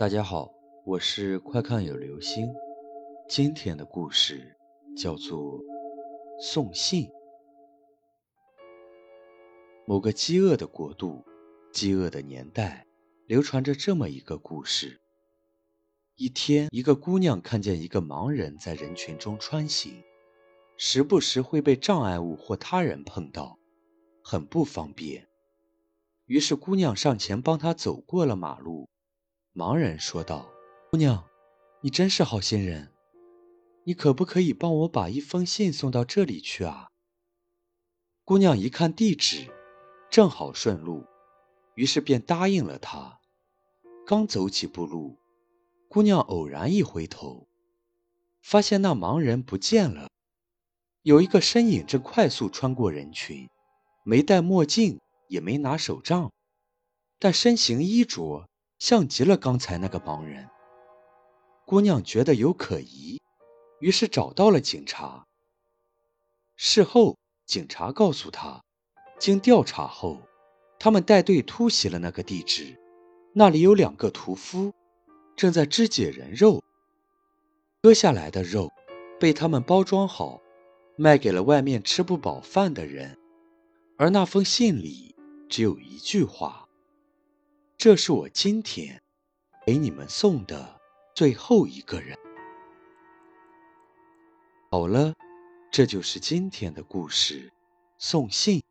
大家好，我是快看有流星。今天的故事叫做《送信》。某个饥饿的国度，饥饿的年代，流传着这么一个故事：一天，一个姑娘看见一个盲人在人群中穿行，时不时会被障碍物或他人碰到，很不方便。于是，姑娘上前帮他走过了马路。盲人说道：“姑娘，你真是好心人，你可不可以帮我把一封信送到这里去啊？”姑娘一看地址，正好顺路，于是便答应了他。刚走几步路，姑娘偶然一回头，发现那盲人不见了。有一个身影正快速穿过人群，没戴墨镜，也没拿手杖，但身形衣着。像极了刚才那个盲人。姑娘觉得有可疑，于是找到了警察。事后，警察告诉她，经调查后，他们带队突袭了那个地址，那里有两个屠夫正在肢解人肉。割下来的肉被他们包装好，卖给了外面吃不饱饭的人。而那封信里只有一句话。这是我今天给你们送的最后一个人。好了，这就是今天的故事，送信。